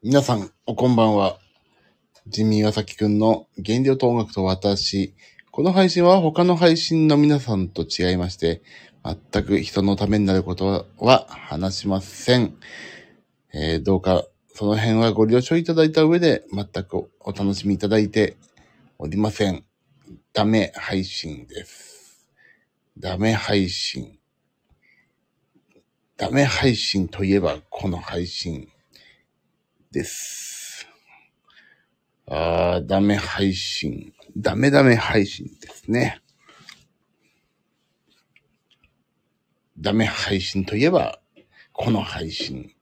皆さん、おこんばんは。ジミー岩崎くんの原料と音楽と私。この配信は他の配信の皆さんと違いまして、全く人のためになることは話しません。えーどうかその辺はご了承いただいた上で全くお楽しみいただいておりません。ダメ配信です。ダメ配信。ダメ配信といえばこの配信です。あー、ダメ配信。ダメダメ配信ですね。ダメ配信といえば、この配信。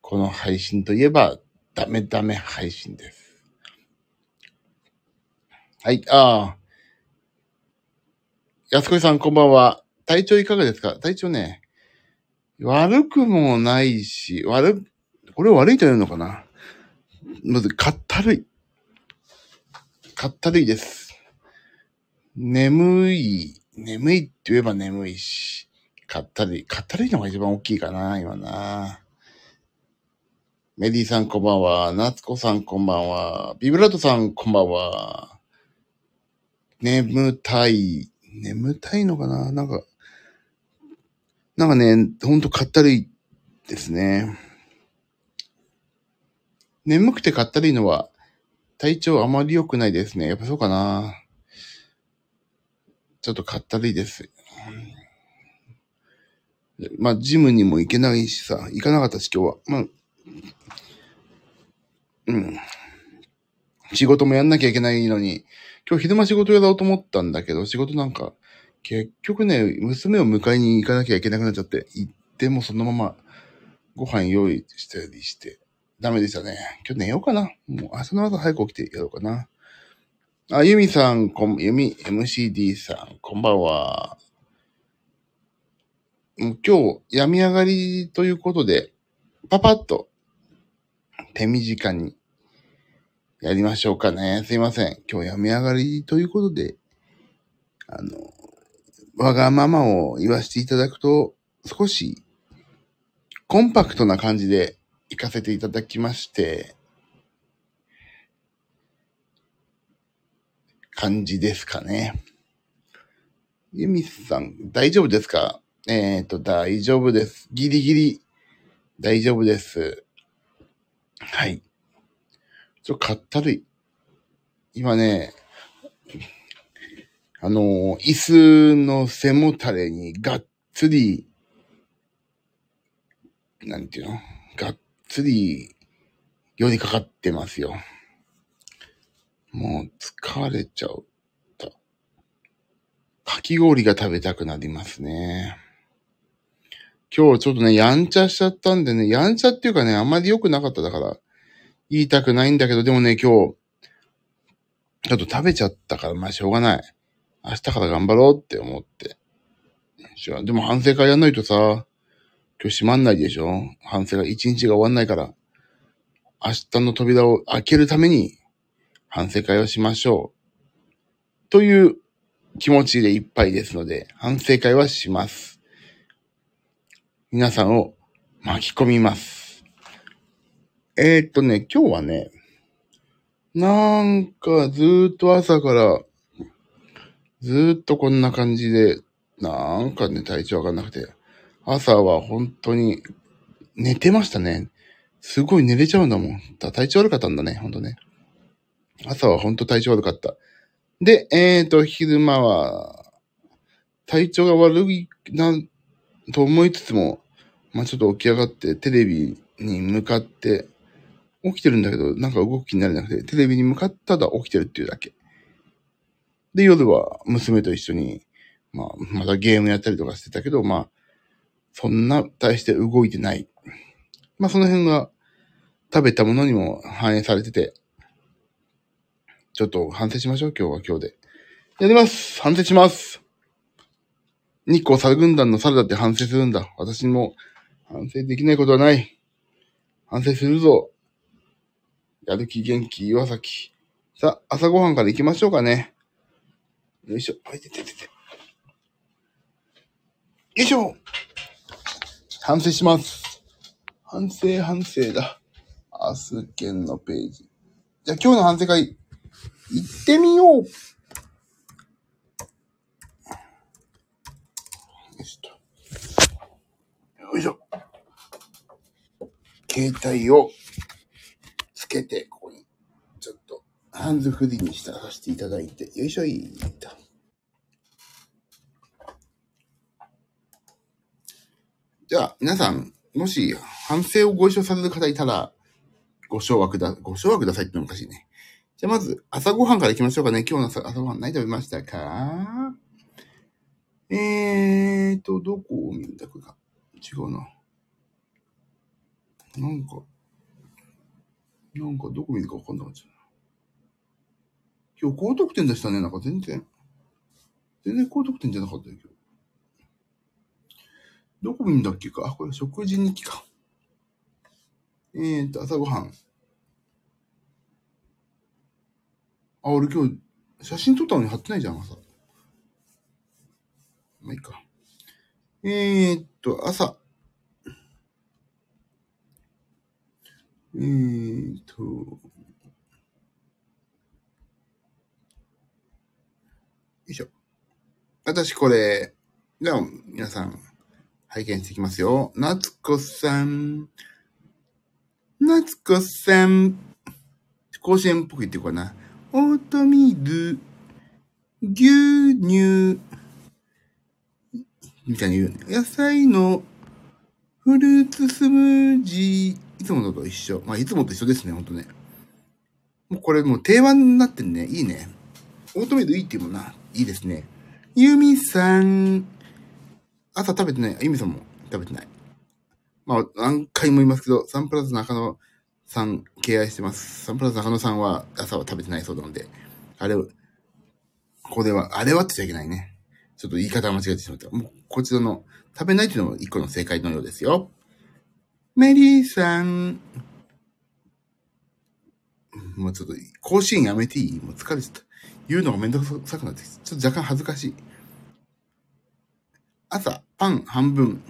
この配信といえば、ダメダメ配信です。はい、あー。安子さんこんばんは。体調いかがですか？体調ね、悪くもないし、悪、これを悪いというのかな？まず、かったるい。かったるいです。眠い、眠いって言えば眠いし、かったるい。かったるいのが一番大きいかな、今な。メリーさんこんばんは。夏子さんこんばんは。ビブラートさんこんばんは。眠たい。眠たいのかな？なんか、なんかね、ほんとかったるいですね。眠くてかったるいのは体調あまり良くないですね。やっぱそうかな。ちょっとかったるいです。まあ、ジムにも行けないしさ、行かなかったし今日は。まあ、うん。仕事もやんなきゃいけないのに、今日昼間仕事やろうと思ったんだけど、仕事なんか、結局ね、娘を迎えに行かなきゃいけなくなっちゃって、行ってもそのままご飯用意したりして、ダメでしたね。今日寝ようかな。もう明日の朝早く起きてやろうかな。あ、ユミさん、こん、ユミ MCD さん、こんばんは。もう今日、病み上がりということで、パパッと、手短に、やりましょうかね。すいません。今日病み上がりということで、あの、わがままを言わせていただくと、少し、コンパクトな感じで行かせていただきまして、感じですかね。ユミさん、大丈夫ですか？えっ、と、大丈夫です。ギリギリ、大丈夫です。はい。ちょっとかったるい。今ね、あの椅子の背もたれにがっつり、なんていうの？つり寄りかかってますよ。もう疲れちゃう。かき氷が食べたくなりますね。今日ちょっとね、やんちゃしちゃったんでね、やんちゃっていうかね、あんまり良くなかっただから、言いたくないんだけど、でもね、今日、ちょっと食べちゃったから、まあしょうがない。明日から頑張ろうって思って。でも反省会やんないとさ、今日閉まんないでしょ反省会一日が終わんないから、明日の扉を開けるために反省会をしましょう。という気持ちでいっぱいですので、反省会はします。皆さんを巻き込みます。えー、っとね、今日はね、なんかずっと朝から、ずっとこんな感じで、なんかね、体調わかんなくて、朝は本当に寝てましたね。すごい寝れちゃうんだもん。体調悪かったんだね、ほんとね。朝は本当体調悪かった。で、えーと、昼間は、体調が悪いな、と思いつつも、まあちょっと起き上がって、テレビに向かって、起きてるんだけど、なんか動く気になれなくて、テレビに向かっただ起きてるっていうだけ。で、夜は娘と一緒に、まあ、またゲームやったりとかしてたけど、まあ、そんな大して動いてない。まあ、その辺が食べたものにも反映されてて、ちょっと反省しましょう、今日は今日で。やります反省します日光猿軍団の猿だって反省するんだ。私も反省できないことはない。反省するぞ。やる気元気岩崎。さあ、朝ごはんから行きましょうかね。よいしょ。はい、てててて。よいしょ反省します。反省、反省だ。アスケンのページ。じゃあ今日の反省会、行ってみようよいしょ。よいしょ。携帯をつけて、ここに、ちょっと、ハンズフリーにしたさせていただいて、よいしょいと。じゃあ、皆さん、もし反省をご一緒される方いたら、ご承諾だ、ご承諾くださいってのおかしいね。じゃあまず、朝ごはんから行きましょうかね。今日の朝朝ごはん何食べましたか？えーと、どこを見るんだこれか。違うな。なんか、なんかどこ見るかわかんなかった。今日高得点でしたね。なんか全然。全然高得点じゃなかったよ、今日。どこ見んだっけか？これ食事日記か。えーと、朝ごはん。あ、俺今日、写真撮ったのに貼ってないじゃん、朝。まあいいか。えーっと、朝。えーっと、よいしょ。私これ、じゃあ皆さん、拝見していきますよ。夏子さん。夏子さん。甲子園っぽく言っていこうかな。オートミール、牛乳、みたいに言うね。野菜のフルーツスムージー。いつものと一緒。まあ、いつもと一緒ですね、ほんとね。もうこれもう定番になってんね。いいね。オートミールいいっていうもんな。いいですね。ユミさん。朝食べてない。ユミさんも食べてない。まあ、何回も言いますけど、サンプラザ中野さん、敬愛してます。サンプラザ中野さんは朝は食べてないそうなので、あれを、ここでは、あれはって言っちゃいけないね。ちょっと言い方間違えてしまった。もう、こちらの、食べないっていうのも一個の正解のようですよ。メリーさん。もうちょっと、甲子園やめていい？もう疲れちゃった。言うのがめんどくさくなってきて、ちょっと若干恥ずかしい。朝、パン半分。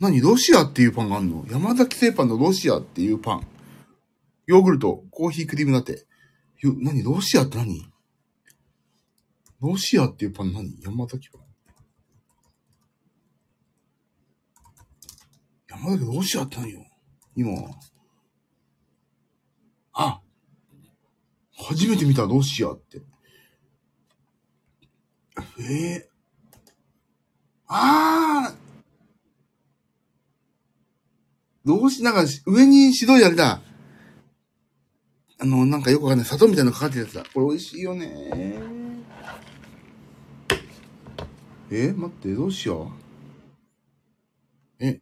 何？ロシアっていうパンがあんの？山崎製パンのロシアっていうパン。ヨーグルト、コーヒークリームラテ。よ、何？ロシアって何？ロシアっていうパン何？山崎パン。山崎ロシアって何よ？今。あ初めて見たロシアって。ええああどうし、なんか、上に白いあれだ。あの、なんかよくわかんない。砂糖みたいなのかかってるやつだ。これ美味しいよね。え待って、どうしよう。え、ち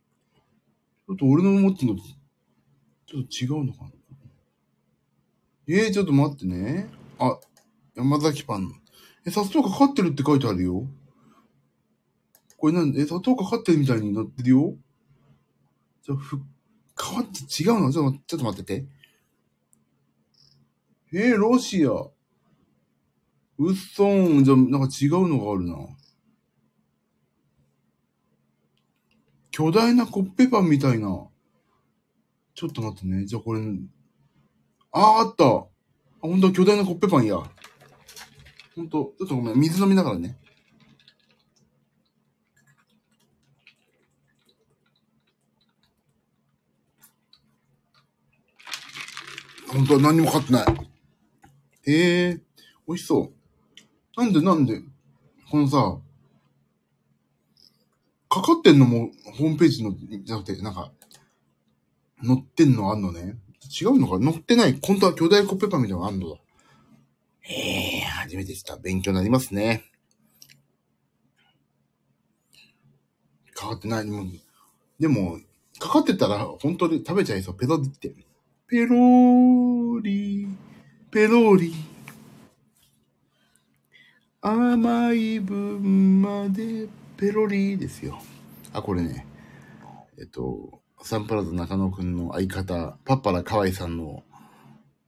ょっと俺の持ってるのと、ちょっと違うのかなえー、ちょっと待ってね。あ、山崎パン。え、砂糖かかってるって書いてあるよ。これなんで、え、砂糖かかってるみたいになってるよ。じゃあ、ふ、変わって違うの？ちょっと、ちょっと待ってて。えー、ロシア。うっそーん。じゃあ、なんか違うのがあるな。巨大なコッペパンみたいな。ちょっと待ってね。じゃあこれ、あー、あった。あ、ほんと巨大なコッペパンや。ほんと、ちょっとごめん。水飲みながらね。本当は何にもかかってない。へえ、美味しそう。なんでなんで、このさ、かかってんのもホームページの、じゃなくて、なんか、乗ってんのあんのね。違うのか？乗ってない。本当は巨大コッペパンみたいなのあんのだ。へえ、初めてした。勉強になりますね。かかってない。でも、かかってたら本当に食べちゃいそう。ペロって。ペローリ、ペロリ。甘い分までペロリですよ。あ、これね。えっと、サンプラザ中野くんの相方、パッパラ河合さんの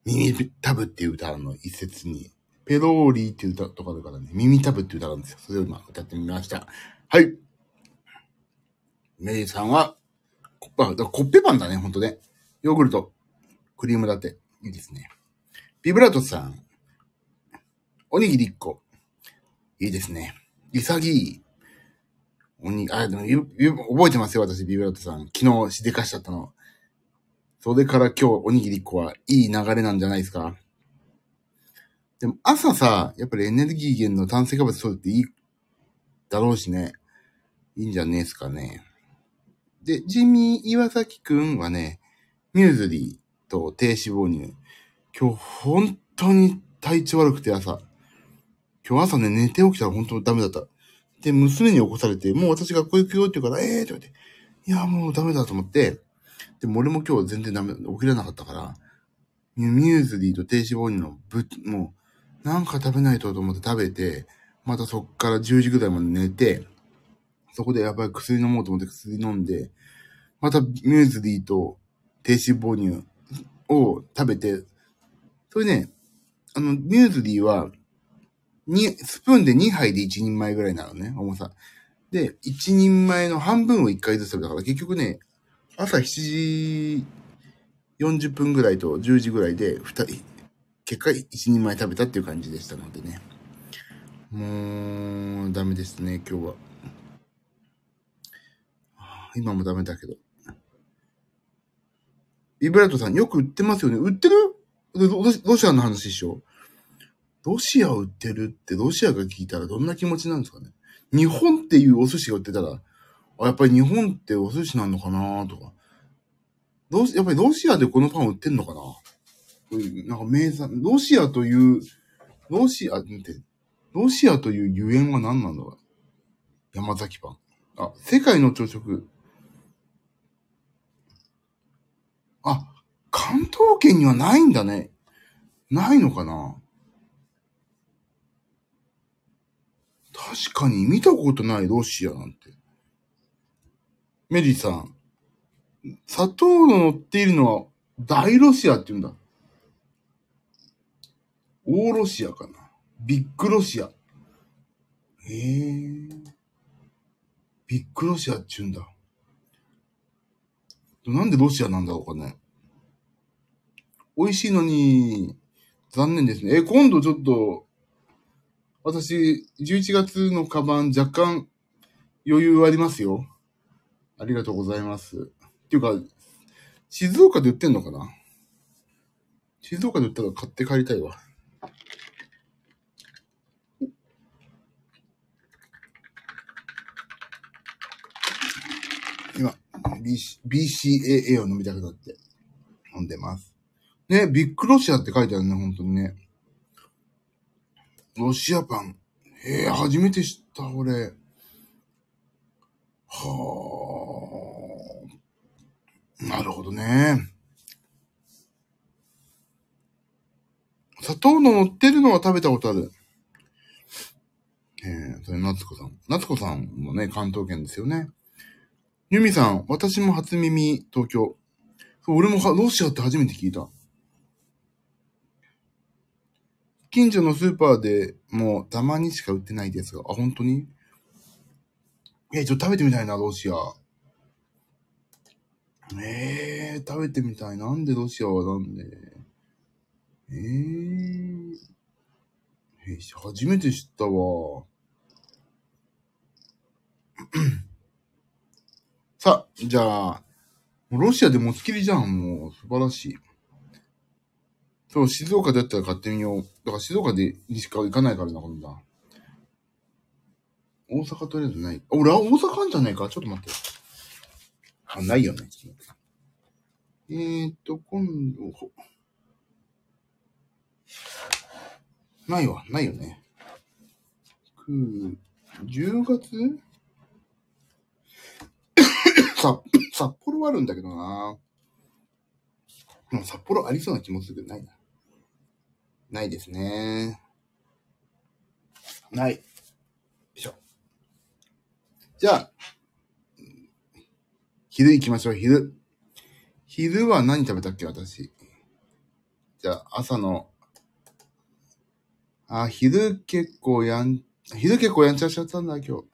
耳タブっていう歌の一節に、ペローリーっていう歌とかだからね、耳タブっていう歌があるんですよ。それを今歌ってみました。はい。メリーさんは、コッペパンだね、ほんとね。ヨーグルト、クリームラテ。いいですね。ビブラートさん。おにぎり1個。いいですね。潔い。おに、あ、でも、覚えてますよ、私、ビブラートさん。昨日しでかしちゃったの。それから今日おにぎり1個はいい流れなんじゃないですかでも朝さ、やっぱりエネルギー源の炭水化物取るっていいだろうしね。いいんじゃねえすかね。で、ジミー岩崎くんはね、ミューズリーと低脂肪乳。今日本当に体調悪くて朝。今日朝ね、寝て起きたら本当ダメだった。で、娘に起こされて、もう私学校行くよって言うから、ええー、って言われて、いや、もうダメだと思って、でも俺も今日全然ダメ、起きれなかったから、ミューズリーと低脂肪乳のぶ、もう、なんか食べないとと思って食べて、またそっから10時ぐらいまで寝て、そこでやっぱり薬飲もうと思って薬飲んで、またミューズリーと低脂肪乳を食べて、それね、あの、ミューズリーは、に、スプーンで2杯で1人前ぐらいなのね、重さ。で、1人前の半分を1回ずつ食べたから、結局ね、朝7時40分ぐらいと10時ぐらいで2人、結果1人前食べたっていう感じでしたのでね。もう、ダメですね、今日は。今もダメだけど。ビブラートさん、よく売ってますよね。売ってる？ロシアの話でしょ？ロシア売ってるってロシアが聞いたらどんな気持ちなんですかね日本っていうお寿司が売ってたら、あ、やっぱり日本ってお寿司なのかなとか。ロやっぱりロシアでこのパン売ってんのかな？なんか名産、ロシアという、ロシアって、ロシアというゆえんは何なんだろう？山崎パン。あ、世界の朝食。あ、関東圏にはないんだね。ないのかな確かに見たことないロシアなんて。メリーさん。砂糖の乗っているのは大ロシアって言うんだ。大ロシアかな。ビッグロシア。へえ。ビッグロシアって言うんだ。なんでロシアなんだろうかね。美味しいのに、残念ですね。え、今度ちょっと、私、11月のカバン若干余裕ありますよ。ありがとうございます。っていうか、静岡で売ってんのかな？静岡で売ったら買って帰りたいわ。今、BCAA を飲みたくなって飲んでます。ね、ビッグロシアって書いてあるね、本当にね。ロシアパン。ええー、初めて知った、俺。はあ。なるほどね。砂糖の乗ってるのは食べたことある。えー、それ、夏子さん。夏子さんもね、関東圏ですよね。ユミさん、私も初耳、東京。そう俺もロシアって初めて聞いた。近所のスーパーでもうたまにしか売ってないですが、あ、本当に？え、ちょっと食べてみたいな、ロシア。えー、食べてみたい。なんでロシアはなんで？えー、えー、初めて知ったわ。さあ、じゃあ、ロシアで持ちきりじゃん、もう。素晴らしい。そう、静岡でやったら買ってみよう。だから静岡でにしか行かないからな、今度は。大阪とりあえずない。俺は大阪あんじゃないかちょっと待って。あ、ないよね。えーっと、今度、ないわ。ないよね。く、10月、札幌はあるんだけどな。も札幌ありそうな気もするけど、ないな。ないですね。ない。よいしょ。じゃあ、昼行きましょう、昼。昼は何食べたっけ、私。じゃあ、朝の、あ、昼結構やん、昼結構やんちゃしちゃったんだ、今日。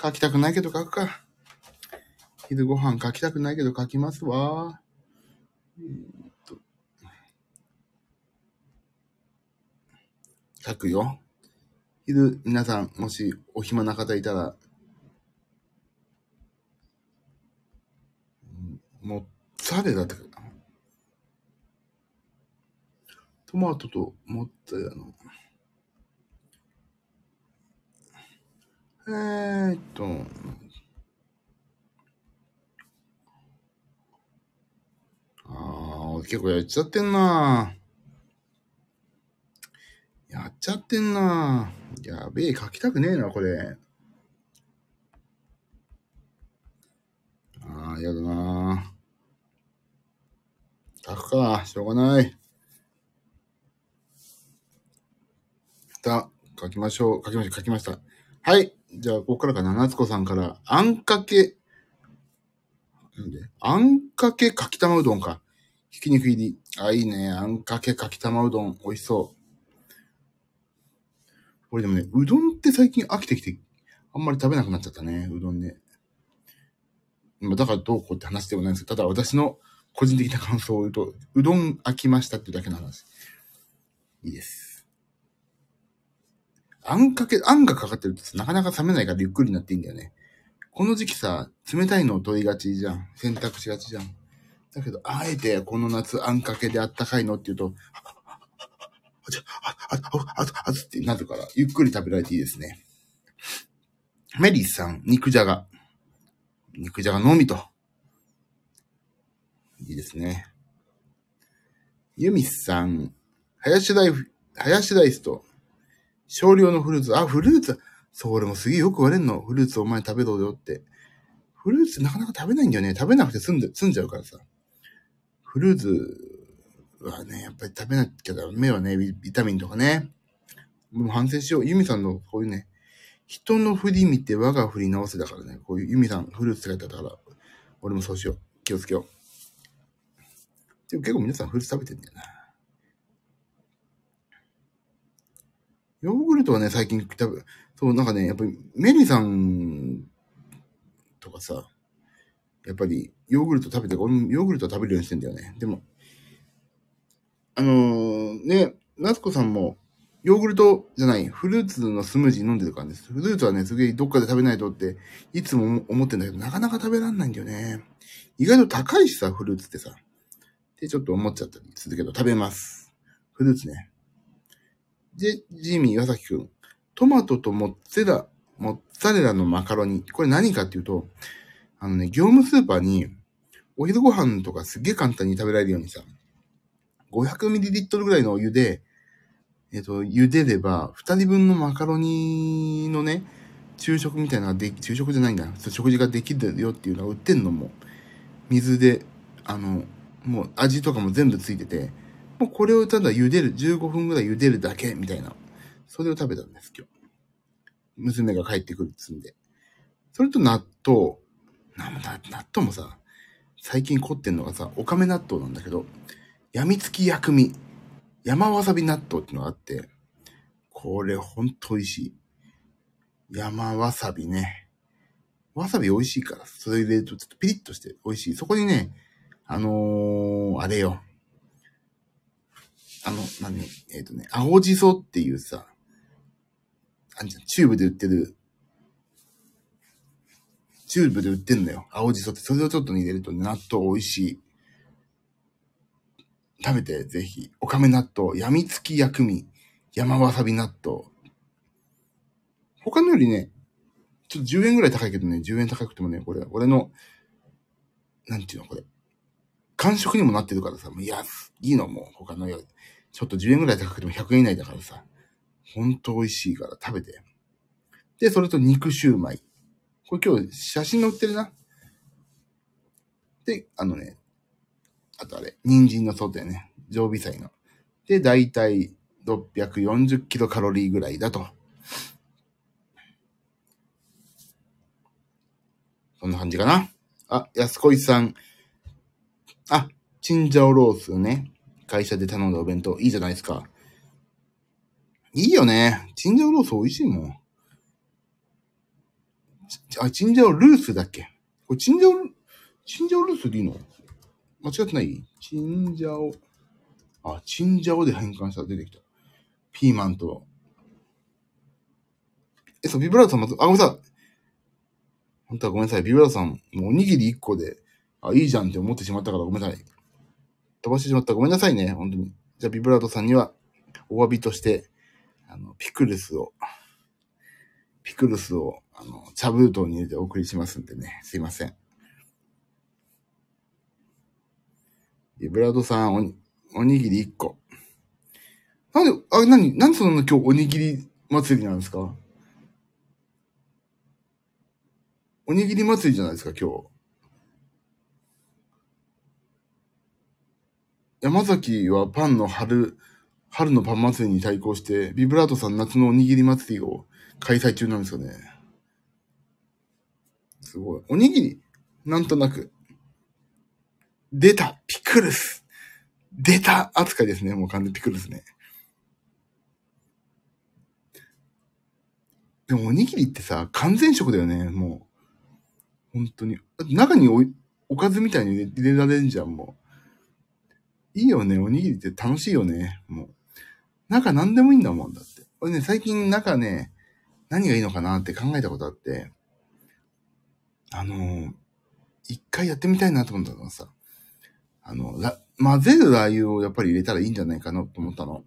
書きたくないけど書くか。昼ご飯書きたくないけど書きますわ。書くよ。昼、皆さん、もしお暇な方いたら、モッツァレラって書くな。トマトとモッツァレラの。えーっと、あー、結構やっちゃってんなやっちゃってんなやべえ、書きたくねえな、これ。あー、やだな書くか、しょうがない。さ、書きましょう。書きましょう、書きました。はい。じゃあ、ここからかな。夏子さんから、あんかけ、なんで？あんかけかきたまうどんか。ひき肉入り。あ、いいね。あんかけかきたまうどん。美味しそう。俺でもね、うどんって最近飽きてきて、あんまり食べなくなっちゃったね。うどんね。まあだからどうこうって話でもないんですけど、ただ私の個人的な感想を言うと、うどん飽きましたってだけの話。いいです。あんかけ、あんがかかってるとなかなか冷めないからゆっくりになっていいんだよね。この時期さ、冷たいのを取りがちじゃん。選択しがちじゃん。だけど、あえてこの夏あんかけであったかいのって言うと、あ、ちょあ、あ、あ、あ、あ、ってなるから、ゆっくり食べられていいですね。メリーさん、肉じゃが。肉じゃがのみと。いいですね。ユミさん、ハヤシライフ、ハヤシライスと、少量のフルーツ。あ、フルーツ。そう、俺もすげえよく言われんの。フルーツお前食べろよって。フルーツなかなか食べないんだよね。食べなくて済んで、済んじゃうからさ。フルーツはね、やっぱり食べなきゃダメよね。ビタミンとかね。もう反省しよう。ユミさんのこういうね、人の振り見て我が振り直せだからね。こういうユミさん、フルーツって書いてあったから、俺もそうしよう。気をつけよう。でも結構皆さんフルーツ食べてんだよな。ヨーグルトはね、最近食べ、そう、なんかね、やっぱりメリーさんとかさ、やっぱりヨーグルト食べて、俺もヨーグルト食べるようにしてんだよね。でも、あのー、ね、夏子さんも、ヨーグルトじゃない、フルーツのスムージー飲んでるからです。フルーツはね、すげえどっかで食べないとって、いつも思ってんだけど、なかなか食べらんないんだよね。意外と高いしさ、フルーツってさ。ってちょっと思っちゃったりするけど、食べます。フルーツね。で、ジミー、岩崎くん。トマトとモッツェラ、モッツァレラのマカロニ。これ何かっていうと、あのね、業務スーパーに、お昼ご飯とかすっげえ簡単に食べられるようにさ、500ml ぐらいのお湯で、えっ、と、茹でれば、二人分のマカロニのね、昼食みたいなで、昼食じゃないんだ。食事ができるよっていうのが売ってんのも、水で、あの、もう味とかも全部ついてて、もうこれをただ茹でる、15分ぐらい茹でるだけ、みたいな。それを食べたんです、今日。娘が帰ってくるっつんで。それと納豆。納豆もさ、最近凝ってんのがさ、おかめ納豆なんだけど、やみつき薬味、山わさび納豆ってのがあって、これほんと美味しい。山わさびね。わさび美味しいから、それ入れるとちょっとピリッとして美味しい。そこにね、あのー、あれよ。あの、何？えっ、とね、青じそっていうさ、チューブで売ってる、チューブで売ってんのよ。青じそって。それをちょっと入れるとね、納豆美味しい。食べて、ぜひ。おかめ納豆、やみつき薬味、山わさび納豆。他のよりね、ちょっと10円ぐらい高いけどね、10円高くてもね、これ、俺の、なんていうの、これ。完食にもなってるからさ、もういや、いいの、もう、他のより。ちょっと10円ぐらい高くても100円以内だからさ、ほんと美味しいから食べて。で、それと肉シューマイ。これ今日写真載ってるな。で、あのね、あとあれ、人参のソテーね。常備菜の。で、だいたい640キロカロリーぐらいだと。そんな感じかな。あ、安子さん。あ、チンジャオロースね。会社で頼んだお弁当。いいじゃないですか。いいよね。チンジャオロース美味しいもん。あ、チンジャオルースだっけ？これチンジャオ、チンジャオルースでいいの？間違ってない？チンジャオ。あ、チンジャオで変換したら出てきた。ピーマンと。え、そう、ビブラートさんまず、あ、ごめんなさい。本当はごめんなさい。ビブラートさん、もうおにぎり1個で、あ、いいじゃんって思ってしまったからごめんなさい。飛ばしてしまった。ごめんなさいね。本当に。じゃあ、ビブラートさんには、お詫びとして、あの、ピクルスを、ピクルスを、あの、茶封筒に入れてお送りしますんでね。すいません。ビブラートさん、おに、おにぎり1個。なんで、あ、なに、なんでそんな今日おにぎり祭りなんですか？おにぎり祭りじゃないですか、今日。山崎はパンの春、春のパン祭りに対抗して、ビブラートさん夏のおにぎり祭りを開催中なんですよね。すごい。おにぎり、なんとなく。出たピクルス出た扱いですね。もう完全ピクルスね。でもおにぎりってさ、完全食だよね、もう。本当に。中におおかずみたいに入れられるじゃん、もう。いいよね、おにぎりって楽しいよね、もう。中何でもいいんだもん、だって。俺ね、最近中ね、何がいいのかなって考えたことあって、あのー一回やってみたいなと思ったのさ、あの、混ぜるラー油をやっぱり入れたらいいんじゃないかなと思ったの。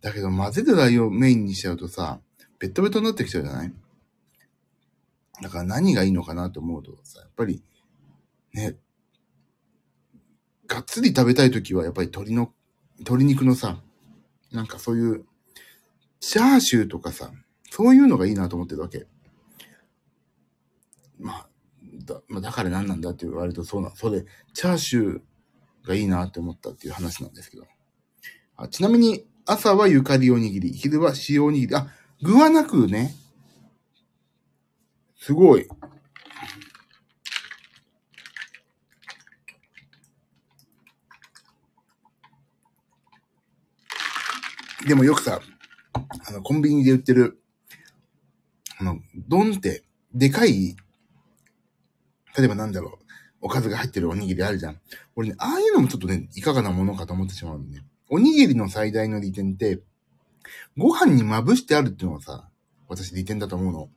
だけど混ぜるラー油をメインにしちゃうとさ、ベッドベトになってきちゃうじゃない？だから何がいいのかなと思うとさ、やっぱり、ね、がっつり食べたいときはやっぱり鶏の、鶏肉のさ、なんかそういう、チャーシューとかさ、そういうのがいいなと思ってるわけ。まあ、だまあ、だから何なんだって言われるとそうな、それ、チャーシューがいいなって思ったっていう話なんですけど。あちなみに、朝はゆかりおにぎり、昼は塩おにぎり。あ、具はなくね。すごい。でもよくさ、あの、コンビニで売ってる、あの、丼って、でかい、例えばなんだろう、おかずが入ってるおにぎりあるじゃん。俺ね、ああいうのもちょっとね、いかがなものかと思ってしまうのね。おにぎりの最大の利点って、ご飯にまぶしてあるっていうのがさ、私利点だと思うの。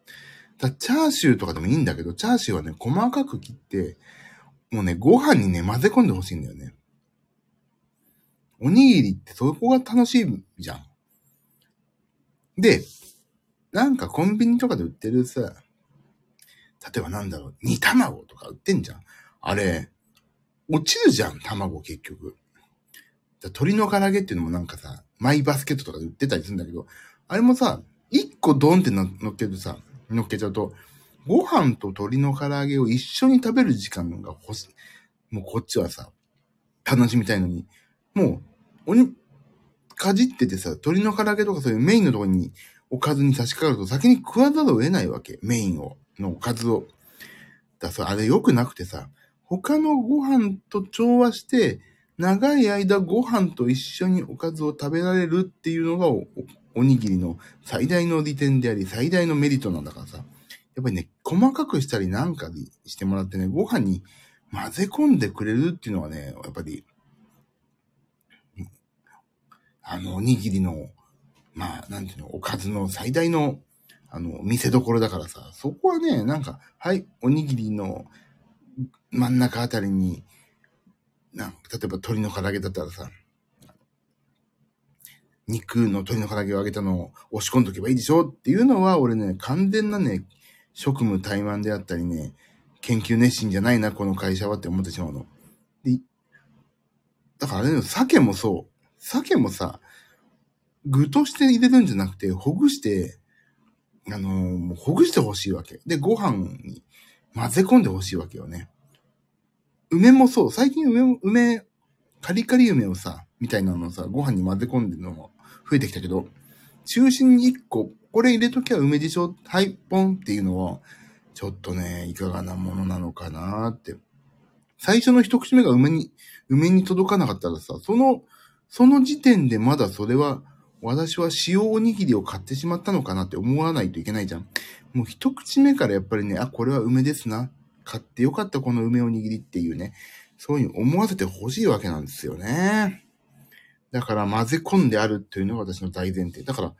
だチャーシューとかでもいいんだけど、チャーシューはね、細かく切って、もうね、ご飯にね、混ぜ込んでほしいんだよね。おにぎりってそこが楽しいじゃん。で、なんかコンビニとかで売ってるさ、例えばなんだろう、煮卵とか売ってんじゃん。あれ、落ちるじゃん、卵結局。鶏の唐揚げっていうのもなんかさ、マイバスケットとかで売ってたりするんだけど、あれもさ、一個ドンっての乗っけるとさ、乗っけちゃうと、ご飯と鶏の唐揚げを一緒に食べる時間が欲しい。もうこっちはさ、楽しみたいのに、もう、おに、かじっててさ、鶏の唐揚げとかそういうメインのところにおかずに差し掛かると先に食わざるを得ないわけ。メインを、のおかずを。だからあれ良くなくてさ、他のご飯と調和して、長い間ご飯と一緒におかずを食べられるっていうのがおおおにぎりの最大の利点であり、最大のメリットなんだからさ。やっぱりね、細かくしたりなんかにしてもらってね、ご飯に混ぜ込んでくれるっていうのはね、やっぱり、あの、おにぎりの、まあ、なんていうの、おかずの最大の、あの、見せどころだからさ、そこはね、なんか、はい、おにぎりの真ん中あたりに、なん例えば鶏の唐揚げだったらさ、肉の鶏の唐揚げを揚げたのを押し込んどけばいいでしょっていうのは、俺ね、完全なね、職務怠慢であったりね、研究熱心じゃないな、この会社はって思ってしまうの。で、だからあれね、鮭もそう。鮭もさ、具として入れるんじゃなくて、ほぐして、あのーほぐしてほしいわけ。で、ご飯に混ぜ込んでほしいわけよね。梅もそう。最近梅、梅、カリカリ梅をさ、みたいなのをさ、ご飯に混ぜ込んでるのも増えてきたけど、中心に一個、これ入れときゃ梅でしょ？はい、ポンっていうのは、ちょっとね、いかがなものなのかなって。最初の一口目が梅に、梅に届かなかったらさ、その、その時点でまだそれは、私は塩おにぎりを買ってしまったのかなって思わないといけないじゃん。もう一口目からやっぱりね、あ、これは梅ですな。買ってよかったこの梅おにぎりっていうね、そういうふうに思わせてほしいわけなんですよね。だから混ぜ込んであるっていうのが私の大前提。だから、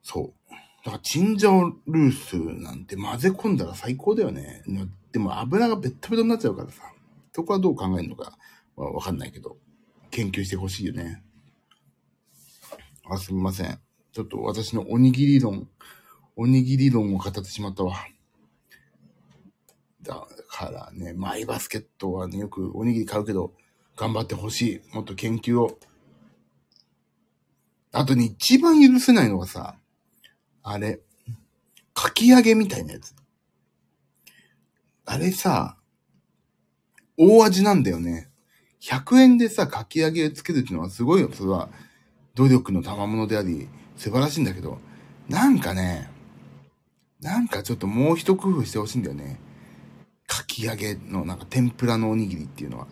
そう。だからチンジャオルースなんて混ぜ込んだら最高だよね。でも油がベッタベタになっちゃうからさ。そこはどう考えるのかわかんないけど、研究してほしいよね。あ、すみません。ちょっと私のおにぎり論、おにぎり論を語ってしまったわ。だからね、マイバスケットはね、よくおにぎり買うけど、頑張ってほしい。もっと研究を。あとね、一番許せないのがさ、あれ、かき揚げみたいなやつ。あれさ、大味なんだよね。100円でさ、かき揚げつけるっていうのはすごいよ。それは、努力の賜物であり、素晴らしいんだけど、なんかね、なんかちょっともう一工夫してほしいんだよね。かき揚げの、なんか天ぷらのおにぎりっていうのは。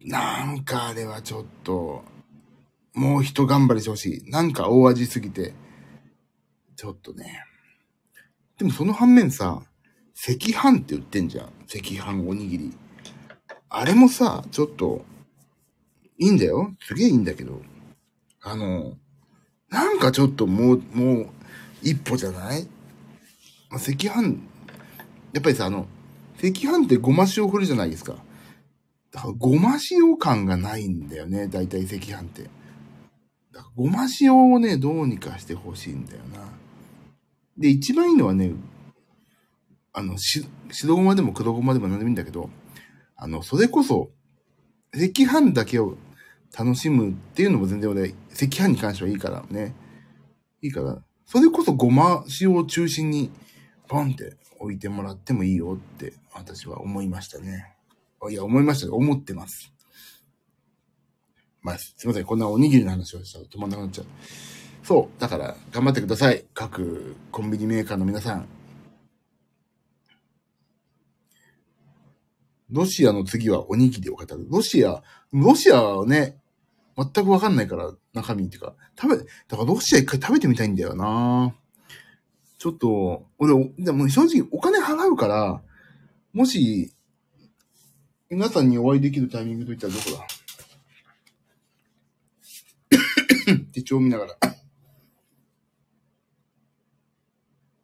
なんかあれはちょっと、もう一頑張りしてほしい。なんか大味すぎて、ちょっとね。でもその反面さ、赤飯って売ってんじゃん。赤飯おにぎり。あれもさ、ちょっと、いいんだよ。すげえいいんだけど。あの、なんかちょっともう、もう、一歩じゃない？ま赤飯、やっぱりさ、あの、赤飯ってごま塩振るじゃないですか。だからごま塩感がないんだよね、大体赤飯って。だからごま塩をね、どうにかしてほしいんだよな。で、一番いいのはね、あの、し、白ごまでも黒ごまでも何でもいいんだけど、あの、それこそ、赤飯だけを楽しむっていうのも全然俺、赤飯に関してはいいからね。いいから、それこそごま塩を中心に、ポンって置いてもらってもいいよって、私は思いましたね。いや、思いました思ってます。まあ、すいません。こんなおにぎりの話をしたら止まんなくなっちゃう。そう。だから、頑張ってください。各コンビニメーカーの皆さん。ロシアの次はおにぎりを語る。ロシア、ロシアはね、全くわかんないから、中身っていうか、食べ、だからロシア一回食べてみたいんだよなちょっと、俺、でも正直お金払うから、もし、皆さんにお会いできるタイミングといったらどこだ？手帳見ながら。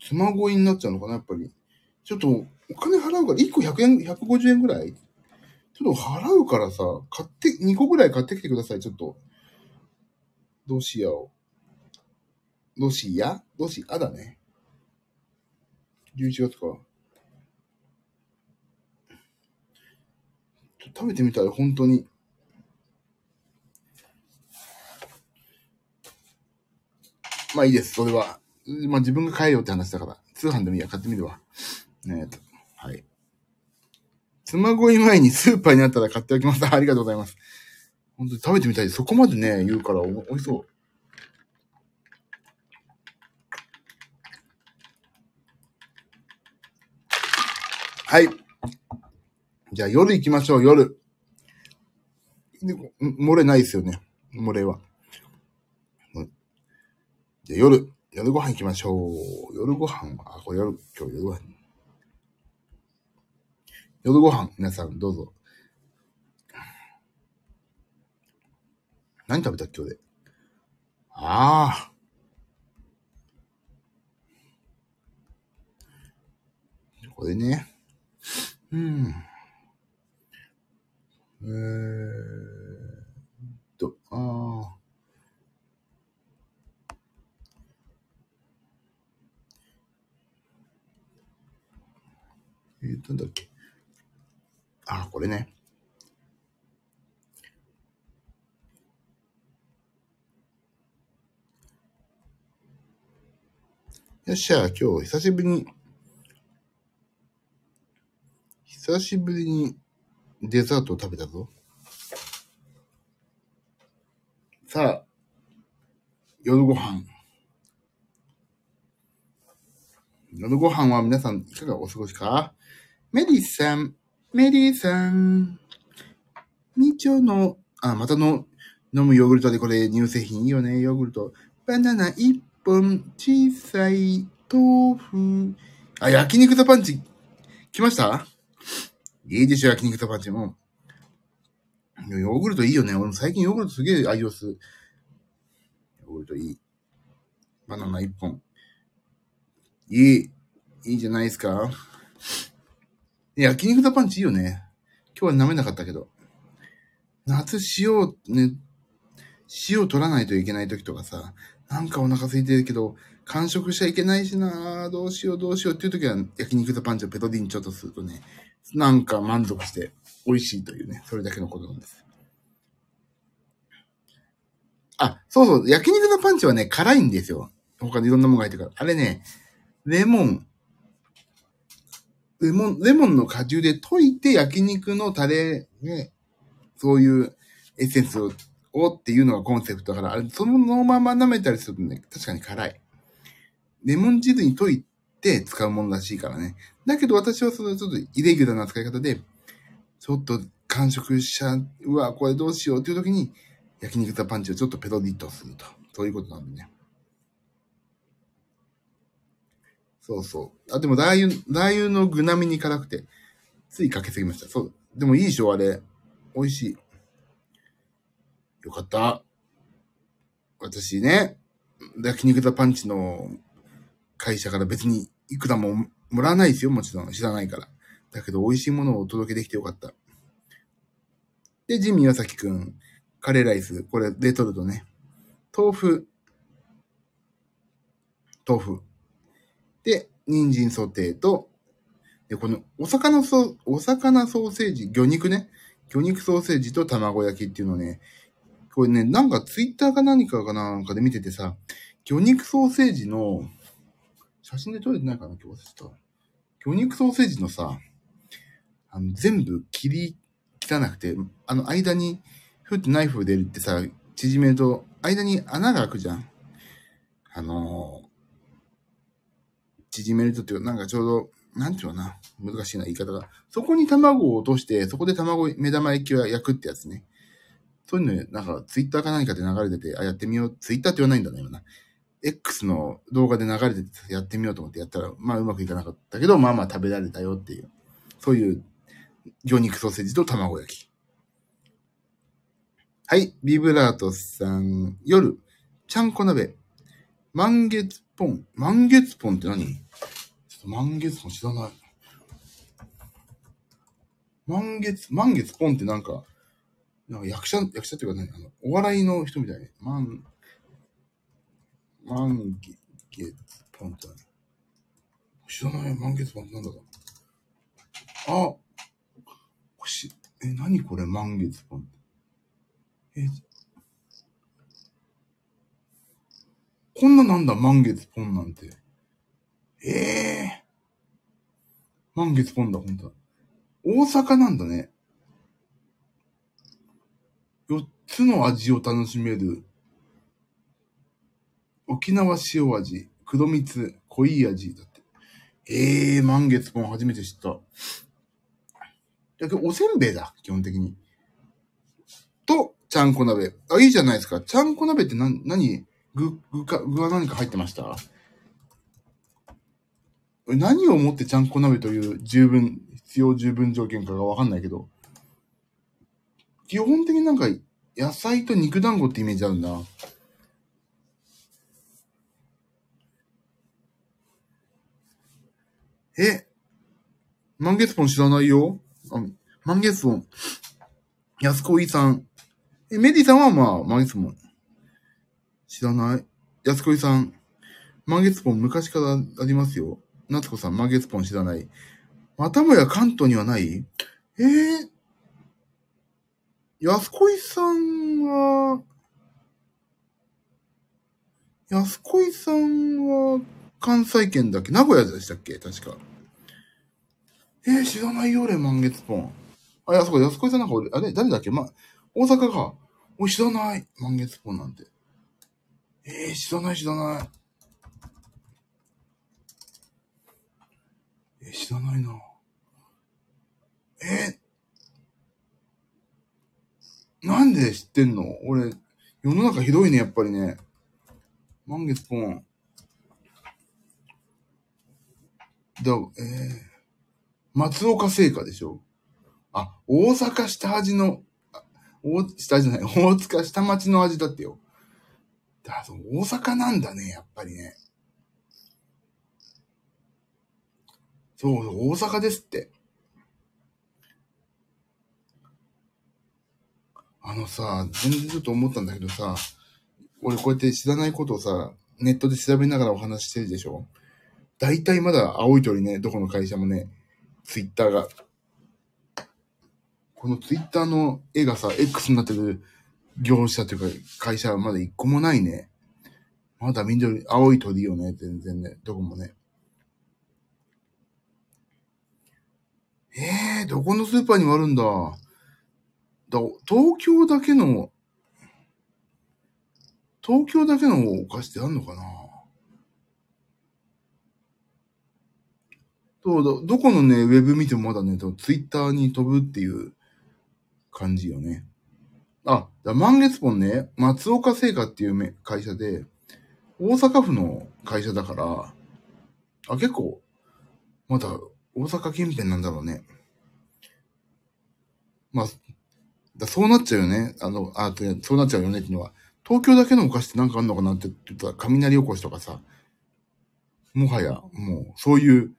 妻恋になっちゃうのかな、やっぱり。ちょっと、お金払うから、1個100円、150円ぐらい？ちょっと払うからさ、買って、2個ぐらい買ってきてください、ちょっと。ロシアを。ロシアロシアだね。11月か。食べてみたら本当にまあいいです、それは。まあ自分が買えよって話だから、通販でもいいや、買ってみるわ。ねえ、妻恋前にスーパーにあったら買っておきます。ありがとうございます。本当に食べてみたい。そこまでね、言うからお、美味しそう。はい。じゃあ夜行きましょう、夜。漏れないですよね。漏れは。じゃあ夜、夜ご飯行きましょう。夜ご飯は、あ、これ夜、今日夜ご飯。夜ご飯、皆さんどうぞ。何食べたっけ、今日で。ああ。これね。うん。えーっと、ああ。えー、なんだっけ。あ、これね。よっしゃ、今日久しぶりに、久しぶりにデザートを食べたぞ。さあ、夜ご飯。夜ご飯は皆さんいかがお過ごしか？メリーさん、メリーさん。みちょの、あ、またの、飲むヨーグルトでこれ乳製品いいよね、ヨーグルト。バナナ1本、小さい豆腐あ、焼肉とパンチ、来ました？いいでしょ、焼肉とパンチも。ヨーグルトいいよね。俺も最近ヨーグルトすげえ愛用する。ヨーグルトいい。バナナ一本。いい。いいじゃないですか。焼肉とパンチいいよね。今日は舐めなかったけど。夏塩、ね、塩取らないといけない時とかさ、なんかお腹空いてるけど、完食しちゃいけないしなどうしようどうしようっていう時は、焼肉とパンチをペトディンちょっとするとね、なんか満足して美味しいというね、それだけのことなんです。あ、そうそう、焼肉のパンチはね、辛いんですよ。他にいろんなものが入ってるから。あれね、レモン、レモン、レモンの果汁で溶いて焼肉のタレね、そういうエッセンスをっていうのがコンセプトだから、あれ、そのまま舐めたりするとね、確かに辛い。レモン汁に溶いて使うものらしいからね。だけど私はそのちょっとイレギュラーな使い方で、ちょっと完食しちゃう、うわ、これどうしようっていう時に、焼肉ザパンチをちょっとペロディッとすると。そういうことなんでね。そうそう。あ、でもラー油、ラー油の具並みに辛くて、ついかけすぎました。そう。でもいいでしょ、あれ。美味しい。よかった。私ね、焼肉ザパンチの会社から別にいくらももらわないですよ、もちろん。知らないから。だけど美味しいものをお届けできてよかった。で、ジミー・岩崎くん、カレーライス、これレトルトね。豆腐、豆腐。で、人参ソテーと、で、このお魚ソ、お魚ソーセージ、魚肉ね。魚肉ソーセージと卵焼きっていうのね、これね、なんかツイッターか何かかなんかで見ててさ、魚肉ソーセージの、写真で撮れてないかな今日忘れた。魚肉ソーセージのさ、あの、全部切り汚くて、あの間に、ふってナイフでってさ、縮めると、間に穴が開くじゃん。あの、縮めるとっていう、なんかちょうど、なんていうのかな。難しいな、言い方が。そこに卵を落として、そこで卵、目玉焼きを焼くってやつね。そういうの、なんか、ツイッターか何かで流れてて、あ、やってみよう。ツイッターって言わないんだね、今な。X の動画で流れててやってみようと思ってやったら、まあうまくいかなかったけど、まあまあ食べられたよっていう。そういう、魚肉ソーセージと卵焼き。はい。ビブラートさん、夜、ちゃんこ鍋、満月ポン。満月ポンって何？満月ポン知らない。満月、満月ポンってなんか、なんか役者、役者っていうかね、あの、お笑いの人みたいに、満、満月ポンって何知らない満月ポンってなんだろう。あし、え、何これ満月ポンって。え、こんななんだ満月ポンなんて。ええー、満月ポンだ、ほんと大阪なんだね。4つの味を楽しめる。沖縄塩味、黒蜜、濃い味だって。ええー、満月ポン初めて知った。だけど、おせんべいだ、基本的に。と、ちゃんこ鍋。あ、いいじゃないですか。ちゃんこ鍋って何、何、具、具か、具は何か入ってました？何をもってちゃんこ鍋という十分、必要十分条件かがわかんないけど、基本的になんか野菜と肉団子ってイメージあるんだ。え満月ポン知らないよ？あ、満月ポン。安子いさん。え、メディさんはまあ、満月ポン。知らない？安子いさん。満月ポン昔からありますよ。夏子さん、満月ポン知らない。またもや関東にはない？えー、安子さんは、安子さんは関西圏だっけ？名古屋でしたっけ？確か。えー、知らないよ、俺、満月ポン。あ、安子、安子さんなんか俺、あれ？誰だっけ？ま、大阪か。お、知らない。満月ポンなんて。えー、知らない、知らない。えー、知らないな。え、なんで知ってんの？俺、世の中ひどいね、やっぱりね。満月ポン。だ、えー、松岡製菓でしょ？あ、大阪下味の、あ大、下じゃない、大塚下町の味だってよ。だ、大阪なんだね、やっぱりね。そう、大阪ですって。あのさ、全然ちょっと思ったんだけどさ、俺こうやって知らないことをさ、ネットで調べながらお話してるでしょ？大体まだ青い鳥ね、どこの会社もね、ツイッターが。このツイッターの絵がさ、X になってる業者というか会社はまだ一個もないね。まだ緑、青い鳥よね、全然ね、どこもね。ええー、どこのスーパーにもあるんだ。だ東京だけの、東京だけのお菓子ってあんのかなそうだ、どこのね、ウェブ見てもまだね、ツイッターに飛ぶっていう感じよね。あ、だ満月本ね、松岡製菓っていうめ会社で、大阪府の会社だから、あ、結構、まだ大阪県みたいなんだろうね。まあ、だそうなっちゃうよね。あの、あ、そうなっちゃうよねっていうのは、東京だけのお菓子ってなんかあんのかなって言ったら、雷おこしとかさ、もはや、もう、そういう、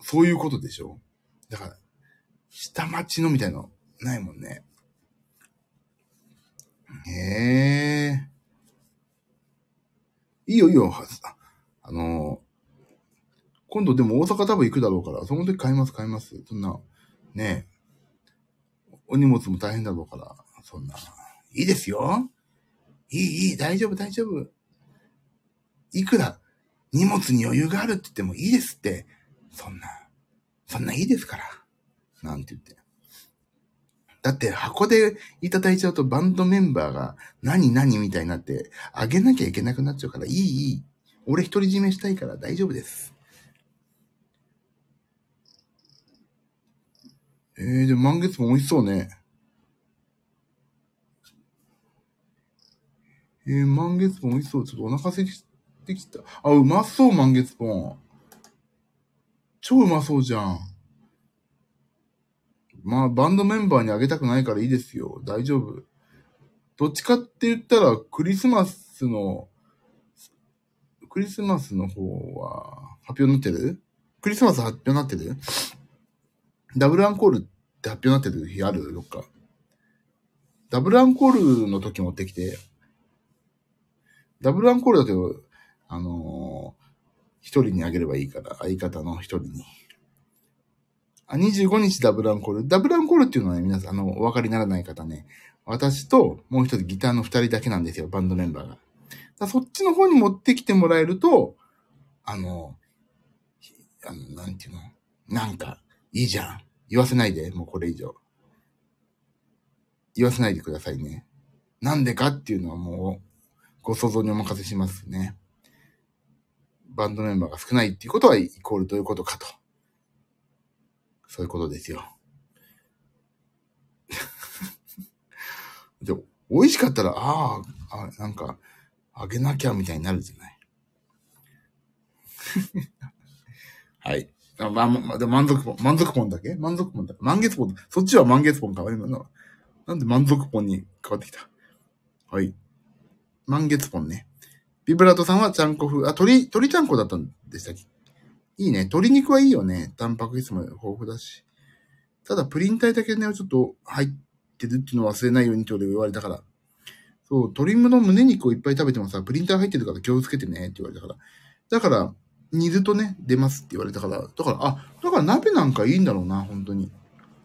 そういうことでしょだから、下町のみたいなの、ないもんね。へえ。いいよいいよ。ああの今度でも大阪多分行くだろうから、その時買います買います。そんな、ねえ。お荷物も大変だろうから、そんな。いいですよ。いいいい、大丈夫大丈夫。いくら荷物に余裕があるって言ってもいいですって。そんな、そんないいですから。なんて言って。だって箱でいただいちゃうとバンドメンバーが何何みたいになってあげなきゃいけなくなっちゃうから、いいいい。俺独り占めしたいから大丈夫です。えー、でも満月も美味しそうね。えー、満月も美味しそう。ちょっとお腹空いてきた。あ、うまそう、満月ポン。超うまそうじゃん。まあ、バンドメンバーにあげたくないからいいですよ。大丈夫。どっちかって言ったら、クリスマスの、クリスマスの方は発表になってる？クリスマス発表になってる？ダブルアンコールって発表になってる日ある？どっか。ダブルアンコールの時持ってきて、ダブルアンコールだけど、あのー一人にあげればいいから、相方の一人に。あ、25日ダブルアンコール。ダブルアンコールっていうのはね、皆さん、あの、お分かりにならない方ね。私と、もう一人ギターの二人だけなんですよ、バンドメンバーが。だそっちの方に持ってきてもらえると、あの、あの、なんていうの？なんか、いいじゃん。言わせないで、もうこれ以上。言わせないでくださいね。なんでかっていうのはもう、ご想像にお任せしますね。バンドメンバーが少ないっていうことはイコールどういうことかと。そういうことですよ。で、美味しかったら、ああ、あなんか、あげなきゃみたいになるじゃない。はい。あまあ、ま、で満足ポン、満足ポンだけ？満足ポンだ満月ポン、そっちは満月ポン変わりますな。んで満足ポンに変わってきた？はい。満月ポンね。ビブラートさんはちゃんこ風、あ、鶏、鶏ちゃんこだったんでしたっけ？いいね。鶏肉はいいよね。タンパク質も豊富だし。ただ、プリン体だけね、ちょっと入ってるっていうのを忘れないようにって俺言われたから。そう、鶏の胸肉をいっぱい食べてもさ、プリン体入ってるから気をつけてねって言われたから。だから、煮るとね、出ますって言われたから。だから、あ、だから鍋なんかいいんだろうな、本当に。い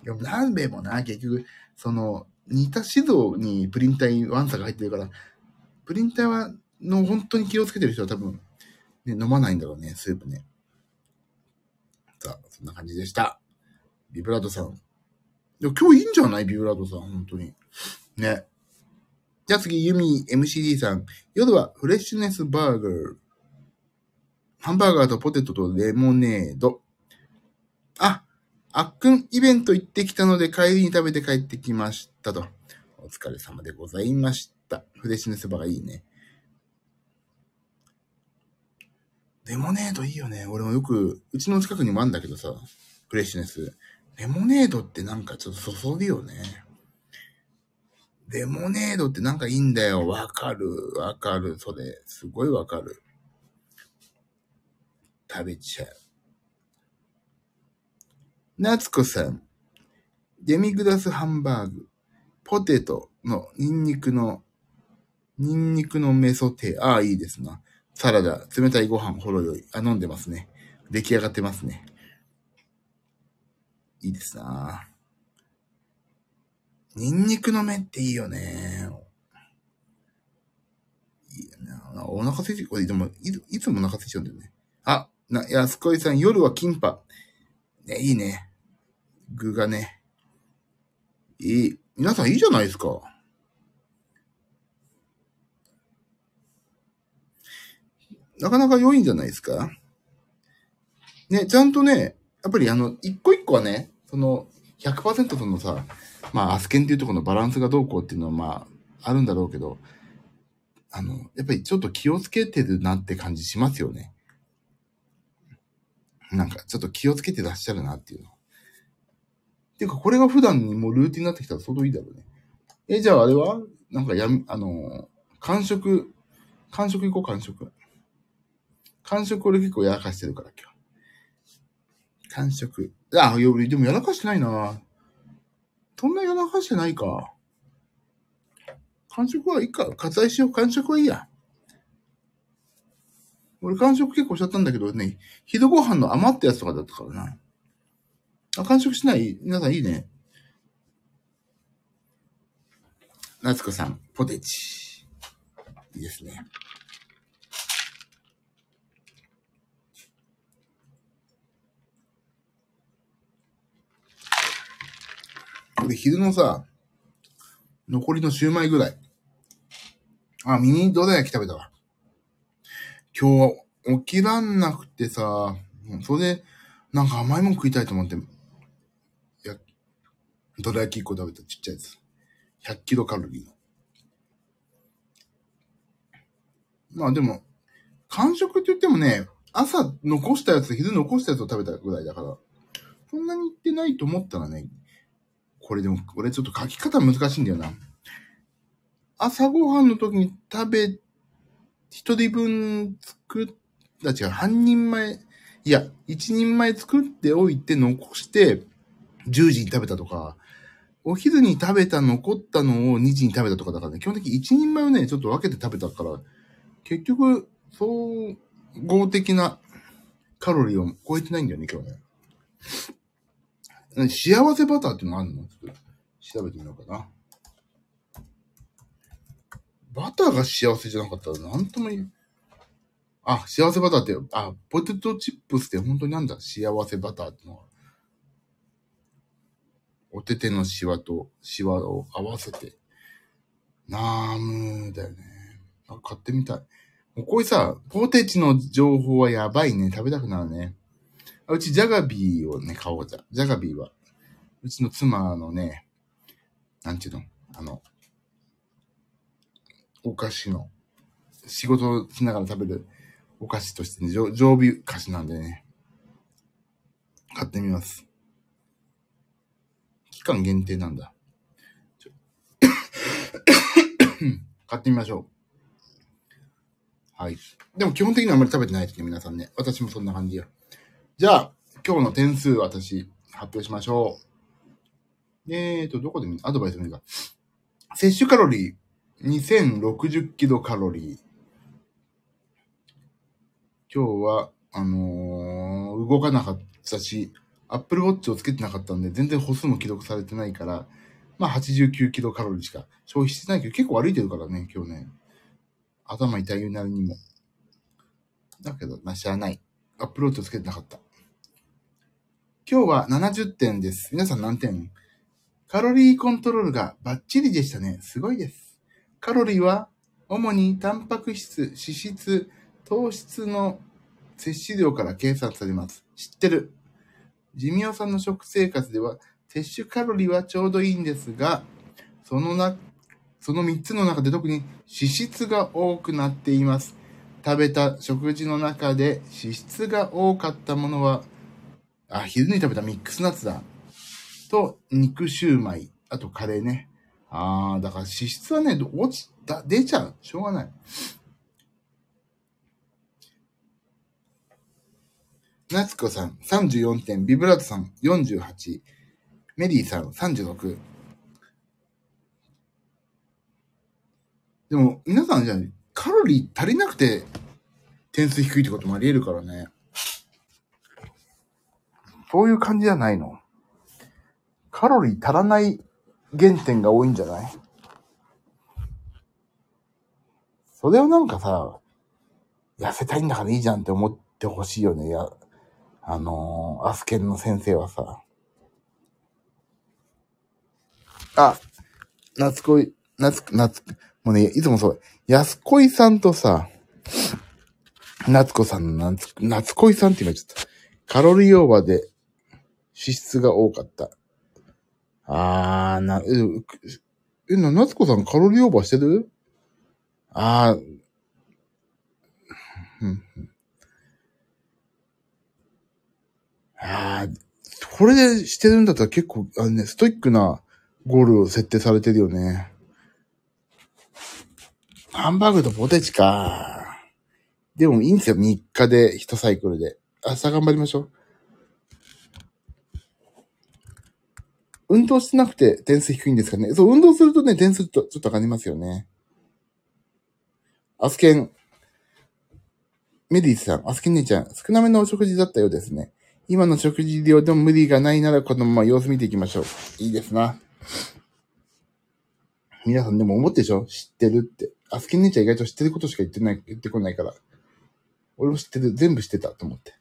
や、鍋もな、結局、その、煮た指導にプリン体ワンサが入ってるから、プリン体は、の本当に気をつけてる人は多分、ね、飲まないんだろうね、スープね。さあ、そんな感じでした。ビブラートさん。でも今日いいんじゃない？ビブラートさん、本当に。ね。じゃあ次、ユミ MCD さん。夜はフレッシュネスバーガー。ハンバーガーとポテトとレモネード。あ、あっくんイベント行ってきたので帰りに食べて帰ってきましたと。お疲れ様でございました。フレッシュネスバーガーいいね。レモネードいいよね。俺もよく、うちの近くにもあんだけどさ、フレッシュネス。レモネードってなんかちょっと注ぐよね。レモネードってなんかいいんだよ。わかる、わかる。それ、すごいわかる。食べちゃう。夏子さん。デミグラスハンバーグ。ポテトのニンニクの、ニンニクのメソテー。ああ、いいですな。サラダ、冷たいご飯、ほろ酔い。あ、飲んでますね。出来上がってますね。いいですなニンニクの芽っていいよね。いいよね。お腹空いて、これでもい、つもお腹空いちゃうんだよね。あ、な、安子さん、夜はキンパ。ね、いいね。具がね。いい。皆さんいいじゃないですか。なかなか良いんじゃないですかね、ちゃんとね、やっぱりあの、一個一個はね、その、100%そのさ、まあ、アスケンっていうところのバランスがどうこうっていうのはまあ、あるんだろうけど、あの、やっぱりちょっと気をつけてるなって感じしますよね。なんか、ちょっと気をつけてらっしゃるなっていうの。っていうか、これが普段にもうルーティンになってきたら相当いいだろうね。え、じゃああれは？なんかやあの、完食、完食行こう、完食。完食俺結構やらかしてるから、今日。完食。あ、でもやらかしてないな。そんなやらかしてないか。完食はいいか。割愛しよう。完食はいいや。俺完食結構しちゃったんだけどね、昼ご飯の余ったやつとかだったからな。あ、完食しない？皆さんいいね。夏子さん、ポテチ。いいですね。俺昼のさ、残りのシューマイぐらい。あ、ミニドラ焼き食べたわ。今日は起きらんなくてさ、それで、なんか甘いもん食いたいと思って、や、どら焼き1個食べたちっちゃいやつ。100キロカロリーの。まあでも、完食って言ってもね、朝残したやつ、昼残したやつを食べたぐらいだから、そんなにいってないと思ったらね、これでも、俺ちょっと書き方難しいんだよな。朝ごはんの時に食べ、一人分作った、違う、半人前、いや、一人前作っておいて残して、10時に食べたとか、お昼に食べた残ったのを2時に食べたとかだからね、基本的に一人前をね、ちょっと分けて食べたから、結局、総合的なカロリーを超えてないんだよね、今日ね。幸せバターってのあるの？ちょっと調べてみようかな。バターが幸せじゃなかったら何とも言えあ、幸せバターって、あ、ポテトチップスって本当になんだ幸せバターってのは。お手手のシワとシワを合わせて。ナームだよね。あ、買ってみたい。もうこういうさ、ポテチの情報はやばいね。食べたくなるね。うちジャガビーをね、買おうじゃ。ジャガビーは、うちの妻のね、なんていうの？あの、お菓子の、仕事をしながら食べるお菓子としてね、常備菓子なんでね、買ってみます。期間限定なんだ。買ってみましょう。はい。でも基本的にはあんまり食べてないですね、皆さんね。私もそんな感じや。じゃあ、今日の点数私、発表しましょう。えーと、どこで見アドバイス見るか。摂取カロリー、2060キロカロリー。今日は、あのー、動かなかったし、アップルウォッチをつけてなかったんで、全然歩数も記録されてないから、まあ89キロカロリーしか消費してないけど、結構歩いてるからね、今日ね。頭痛いなりにも。だけど、まあ、知らない。アップロードつけてなかった。今日は70点です。皆さん何点？カロリーコントロールがバッチリでしたね。すごいです。カロリーは主にタンパク質、脂質、糖質の摂取量から計算されます。知ってる。ジミオさんの食生活では摂取カロリーはちょうどいいんですが、そのな、その3つの中で特に脂質が多くなっています。食べた食事の中で脂質が多かったものは、あ、昼に食べたミックスナッツだ。と、肉シューマイ。あとカレーね。あー、だから脂質はね、落ちた、出ちゃう。しょうがない。夏子さん34点、ビブラートさん48、メリーさん36。でも、皆さんじゃカロリー足りなくて点数低いってこともあり得るからね。そういう感じじゃないの。カロリー足らない原点が多いんじゃない？それをなんかさ、痩せたいんだからいいじゃんって思ってほしいよね。や、あのー、アスケンの先生はさ。あ、夏恋、夏、夏、もうね、いつもそう、安恋さんとさ、夏子さんの夏、夏恋さんって言われちゃった。カロリーオーバーで脂質が多かった。あー、な、え、え、な、夏子さんカロリーオーバーしてる？あー、うん、あー、これでしてるんだったら結構、あのね、ストイックなゴールを設定されてるよね。ハンバーグとポテチか。でもいいんですよ。3日で1サイクルで。朝頑張りましょう。運動してなくて点数低いんですかね。そう、運動するとね、点数とちょっと上がりますよね。アスケン、メディさん、アスケン姉ちゃん、少なめのお食事だったようですね。今の食事量でも無理がないならこのまま様子見ていきましょう。いいですな。皆さんでも思ってでしょ？知ってるって。アスケン姉ちゃん意外と知ってることしか言ってない、言ってこないから。俺も知ってる、全部知ってたと思って。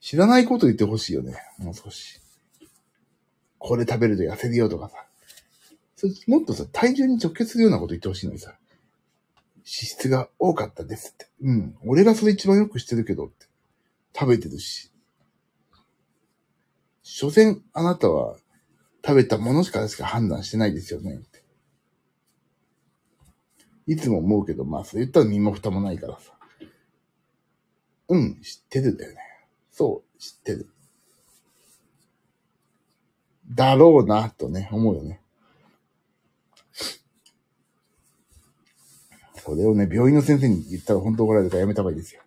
知らないこと言ってほしいよね。もう少し。これ食べると痩せるよとかさ。もっとさ、体重に直結するようなこと言ってほしいのにさ。脂質が多かったですって。うん。俺がそれ一番よく知ってるけどって。食べてるし。所詮、あなたは食べたものしかしか判断してないですよねって。いつも思うけど、まあ、それ言ったら身も蓋もないからさ。うん、知ってるんだよね。そう、知ってる。だろうな、とね、思うよね。それをね、病院の先生に言ったら本当怒られるからやめた方がいいですよ。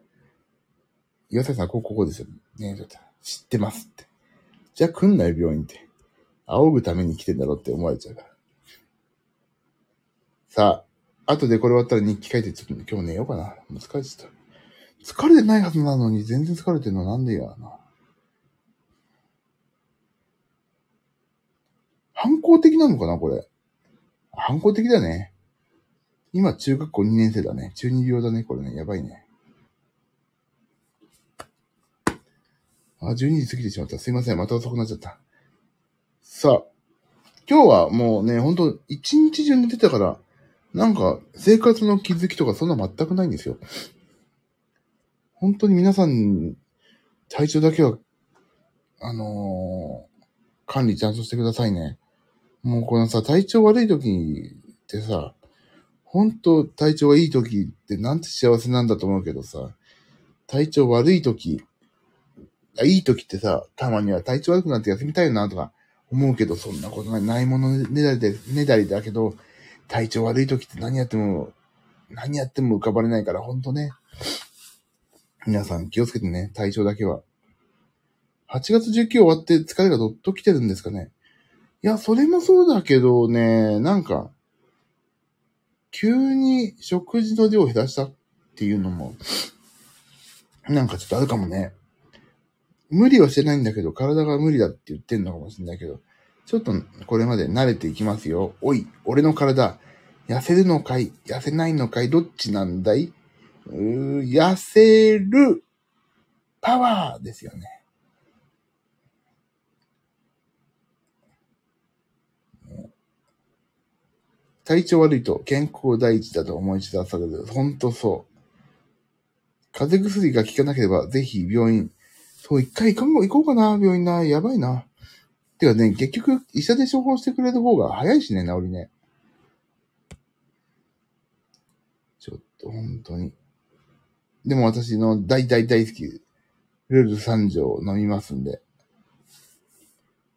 岩崎さん、ここ、ここですよ。ねちょっと、知ってますって。じゃあ来んなよ、病院って。仰ぐために来てんだろって思われちゃうから。さあ、後でこれ終わったら日記書いて、ちょっと今日寝ようかな。もう疲れちゃった。疲れてないはずなのに全然疲れてるのなんでやな。反抗的なのかな、これ。反抗的だね。今、中学校2年生だね。中二病だね、これね。やばいね。あ、12時過ぎてしまった。すいません。また遅くなっちゃった。さあ、今日はもうね、ほんと、一日中寝てたから、なんか、生活の気づきとかそんな全くないんですよ。本当に皆さん、体調だけは、あのー、管理ちゃんとしてくださいね。もうこのさ、体調悪い時ってさ、本当体調がいい時ってなんて幸せなんだと思うけどさ、体調悪い時、あいい時ってさ、たまには体調悪くなって休みたいなとか思うけど、そんなことない。ないものねだりで、ねだりだけど、体調悪い時って何やっても、何やっても浮かばれないから、ほんとね。皆さん気をつけてね、体調だけは。8月19終わって疲れがどっと来てるんですかね。いや、それもそうだけどね、なんか、急に食事の量を減らしたっていうのも、なんかちょっとあるかもね。無理はしてないんだけど、体が無理だって言ってんのかもしれないけど、ちょっとこれまで慣れていきますよ。おい、俺の体、痩せるのかい痩せないのかいどっちなんだい？うー痩せるパワーですよね。体調悪いと健康第一だと思い知らされる。ほんとそう。風邪薬が効かなければ、ぜひ病院。そう、一回行こう行こうかな、病院な。やばいな。てかね、結局、医者で処方してくれる方が早いしね、治りね。ちょっと、本当に。でも私の大大大好き、ルール3錠飲みますんで。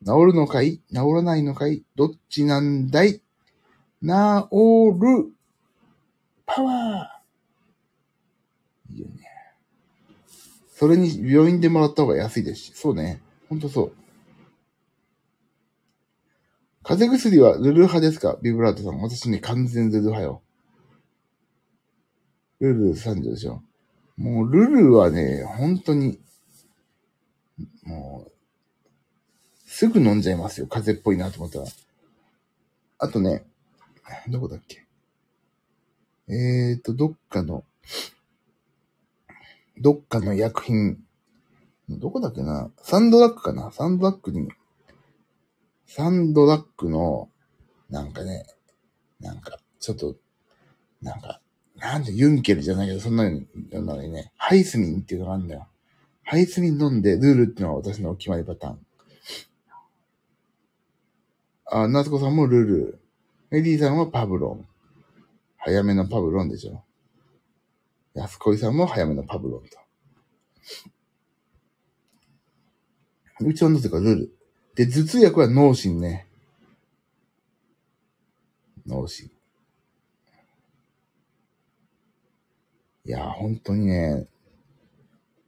治るのかい？治らないのかい？どっちなんだい？治るパワーいいよね。それに病院でもらった方が安いですし。そうね。ほんとそう。風邪薬はルル派ですか？ビブラートさん。私ね、完全ルル派よ。ルル三条でしょ。もうルルはね、本当に、もう、すぐ飲んじゃいますよ。風邪っぽいなと思ったら。あとね、どこだっけ？えーと、どっかの、どっかの薬品、どこだっけな？サンドラックかな？サンドラックに、サンドラックの、なんかね、なんか、ちょっと、なんか、なんでユンケルじゃないけど、そんなのにね、ハイスミンっていうのがあるんだよ。ハイスミン飲んで、ルールっていうのは私の決まりパターン。あ、夏子さんもルール。メリーさんはパブロン。早めのパブロンでしょ。安恋さんも早めのパブロンと。うちはなぜかルール。で、頭痛薬は脳神ね。脳神。いや、本当にね、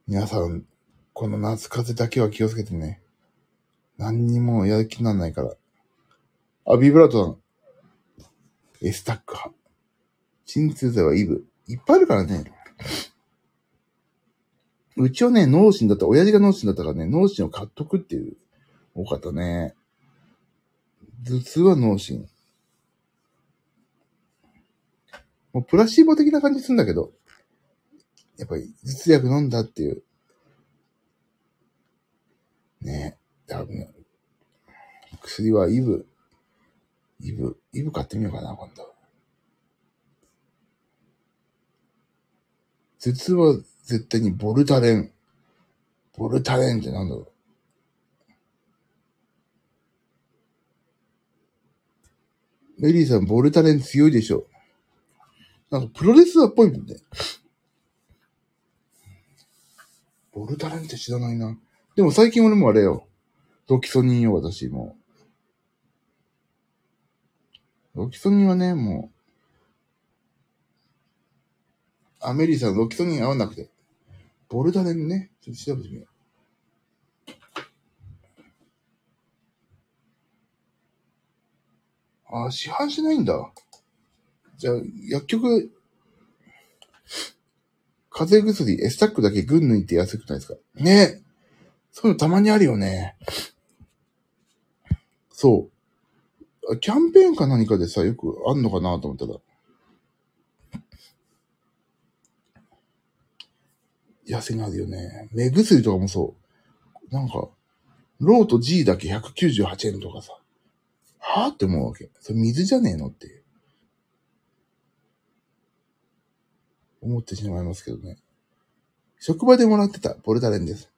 皆さん、この夏風邪だけは気をつけてね。何にもやる気にならないから。あ、ビブラートさん。エスタック派。鎮痛剤はイブ。いっぱいあるからね。うちはね、脳神だった、親父が脳神だったからね、脳神を買っとくっていう、多かったね。頭痛は脳神。もうプラシーボ的な感じするんだけど、やっぱり頭痛薬飲んだっていう。ね多分、薬はイブ。イブ、イブ買ってみようかな、今度。頭痛は絶対にボルタレン。ボルタレンってなんだろう。メリーさん、ボルタレン強いでしょ。なんかプロレスラーっぽいもんね。ボルタレンって知らないな。でも最近俺もあれよ。ドキソニンよ、私も。ロキソニンはね、もう、アメリーさん、ロキソニン合わなくて。ボルダレンね、ちょっと調べてみよう。ああ、市販しないんだ。じゃあ、薬局、風邪薬、エスタックだけ群抜いて安くないですか？ねそういうのたまにあるよね。そう。キャンペーンか何かでさ、よくあんのかなと思ったら。安いのあるよね。目薬とかもそう。なんか、ローと G だけ198円とかさ。はぁって思うわけ。それ水じゃねえのって。思ってしまいますけどね。職場でもらってたボルタレンです。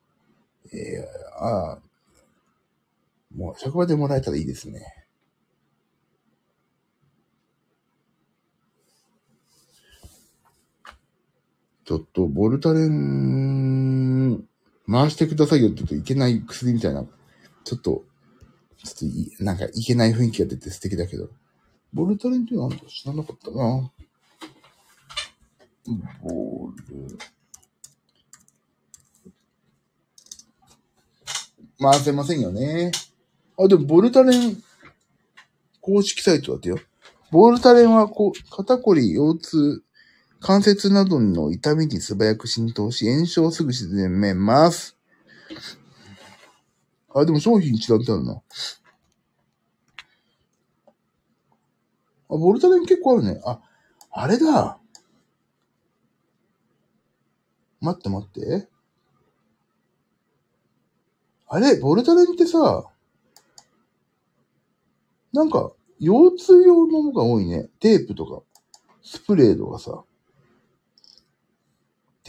えー、ああ、もう職場でもらえたらいいですね。ちょっと、ボルタレン、回してくださいよって言うといけない薬みたいな、ちょっと、ちょっと、なんかいけない雰囲気が出て素敵だけど、ボルタレンっていうのは知らなかったなボル、回せませんよね。あ、でも、ボルタレン、公式サイトだってよ。ボルタレンは、こう、肩こり、腰痛、関節などの痛みに素早く浸透し、炎症をすぐ自然めます。あ、でも商品違ってあるな。あ、ボルタレン結構あるね。あ、あれだ。待って待って。あれ、ボルタレンってさ、なんか、腰痛用のものが多いね。テープとか、スプレーとかさ。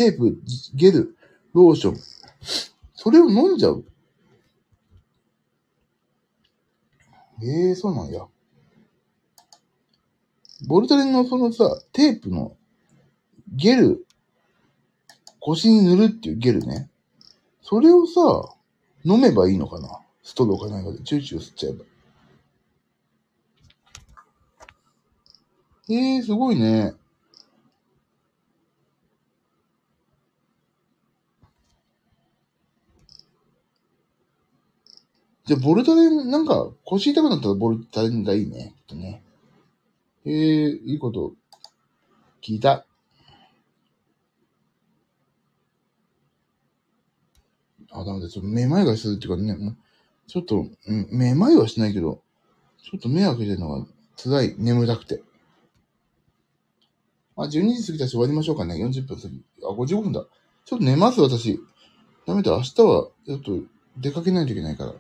テープ、ゲル、ローション。それを飲んじゃう。ええー、そうなんや。ボルタレンのそのさ、テープのゲル、腰に塗るっていうゲルね。それをさ、飲めばいいのかなストローかなんかでチューチュー吸っちゃえば。ええー、すごいね。じゃあ、ボルタレン、なんか、腰痛くなったらボルタレンがいいね。とね。ええー、いいこと聞いた。あ、ダメだ。ちょっとめまいがするっていうかね、ちょっと、うん、めまいはしないけど、ちょっと目開けてるのが辛い。眠たくて。あ、12時過ぎたし終わりましょうかね。40分過ぎ。あ、55分だ。ちょっと寝ます、私。ダメだ。明日は、ちょっと出かけないといけないから。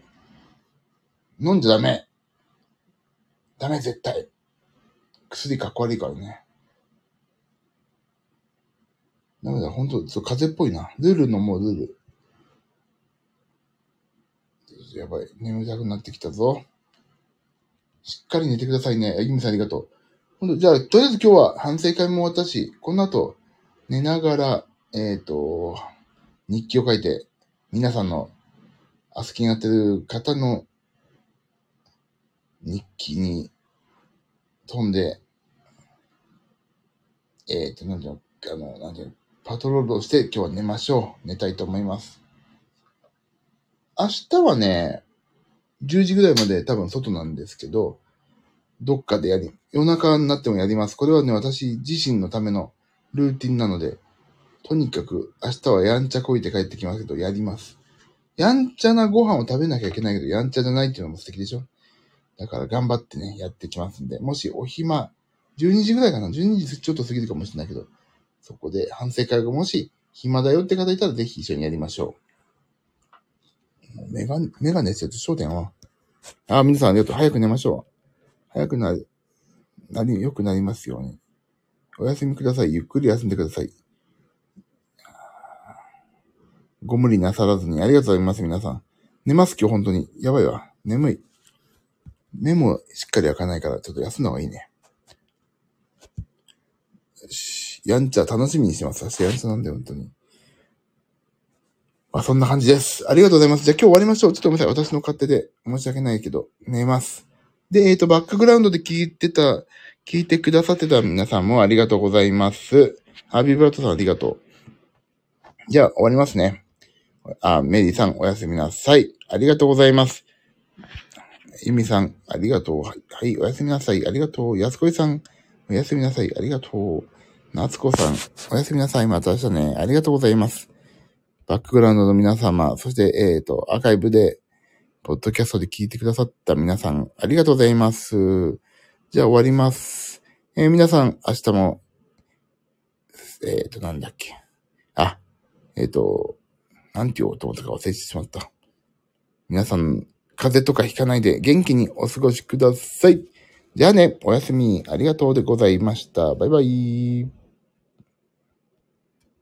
飲んじゃダメ。ダメ、絶対。薬かっこ悪いからね。ダメだ、ほんと、そう、風邪っぽいな。ルールのもうルール。やばい。眠たくなってきたぞ。しっかり寝てくださいね。ゆみさんありがとう。ほんと、じゃあ、とりあえず今日は反省会も終わったし、この後、寝ながら、えっ、ー、と、日記を書いて、皆さんの、アスキになってる方の日記に飛んで、えっ、ー、と、なんていうの、あの、なんていうの、パトロールをして今日は寝ましょう。寝たいと思います。明日はね、10時ぐらいまで多分外なんですけど、どっかでやり、夜中になってもやります。これはね、私自身のためのルーティンなので、とにかく明日はやんちゃこいて帰ってきますけど、やります。やんちゃなご飯を食べなきゃいけないけど、やんちゃじゃないっていうのも素敵でしょだから頑張ってね、やってきますんで、もしお暇、12時ぐらいかな ?12 時ちょっと過ぎるかもしれないけど、そこで反省会がもし暇だよって方いたらぜひ一緒にやりましょう。メガネ、メガネですよ、焦点は。あ、皆さんありがと。早く寝ましょう。早くなる、なり、良くなりますように。お休みください。ゆっくり休んでください。ご無理なさらずに。ありがとうございます、皆さん。寝ます、今日本当に。やばいわ。眠い。目もしっかり開かないから、ちょっと休んだ方がいいね。よし。やんちゃ楽しみにしてます。私やんちゃなんだよ、本当に。まあ、そんな感じです。ありがとうございます。じゃあ今日終わりましょう。ちょっとごめんなさい。私の勝手で申し訳ないけど、寝ます。で、えっ、ー、と、バックグラウンドで聞いてた、聞いてくださってた皆さんもありがとうございます。ハービーブラッドさんありがとう。じゃあ終わりますね。あ、メリーさんおやすみなさい。ありがとうございます。ゆみさん、ありがとう。はい、おやすみなさい。ありがとう。やすこいさん、おやすみなさい。ありがとう。なつこさん、おやすみなさい。また明日ね。ありがとうございます。バックグラウンドの皆様、そして、えっ、ー、と、アーカイブで、ポッドキャストで聞いてくださった皆さん、ありがとうございます。じゃあ終わります。えー、皆さん、明日も、えっ、ー、と、なんだっけ。あ、えっ、と、なんて言おうと思ったか忘れてしまった。皆さん、風邪とかひかないで元気にお過ごしください。じゃあね、おやすみ。ありがとうでございました。バイバイ。